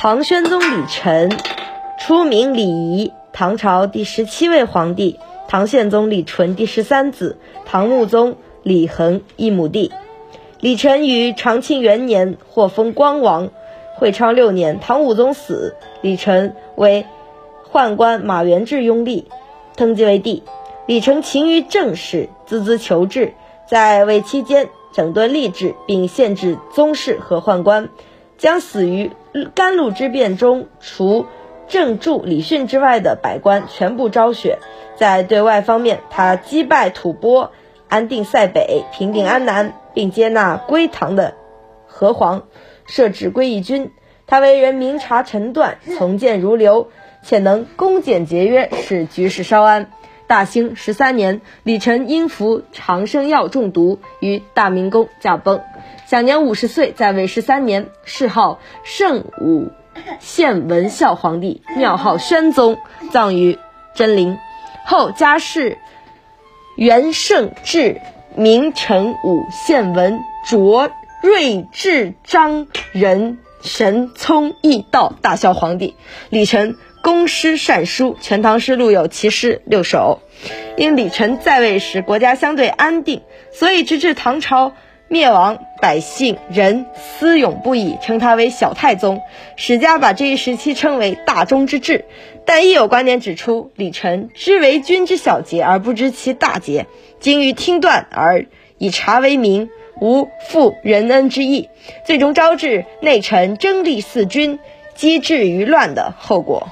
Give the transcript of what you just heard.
唐宣宗李忱，初名李仪，唐朝第十七位皇帝，唐宪宗李纯第十三子，唐穆宗李恒一母弟。李忱于长庆元年获封光王，会昌六年，唐武宗死，李忱为宦官马元志拥立，登基为帝。李忱勤于政事，孜孜求治，在位期间整顿吏治，并限制宗室和宦官，将死于甘露之变中除正柱李训之外的百官全部昭雪。在对外方面，他击败吐蕃，安定塞北，平定安南，并接纳归唐的和皇，设置归义军。他为人明察臣断，从谏如流，且能恭俭节约，使局势稍安。大兴十三年，李忱因服长生药中毒，于大明宫驾崩，享年五十岁，在位十三年，谥号圣武献文孝皇帝，庙号宣宗，葬于真陵。后加谥元圣至，明成武献文卓睿智彰仁神聪义道大孝皇帝。李忱。公诗善书，《全唐诗》录有其诗六首。因李忱在位时国家相对安定，所以直至唐朝灭亡，百姓人思咏不已，称他为小太宗。史家把这一时期称为大中之治，但亦有观点指出，李忱知为君之小节而不知其大节，精于听断而以察为名，无负仁恩之意，最终招致内臣争利四君，积治于乱的后果。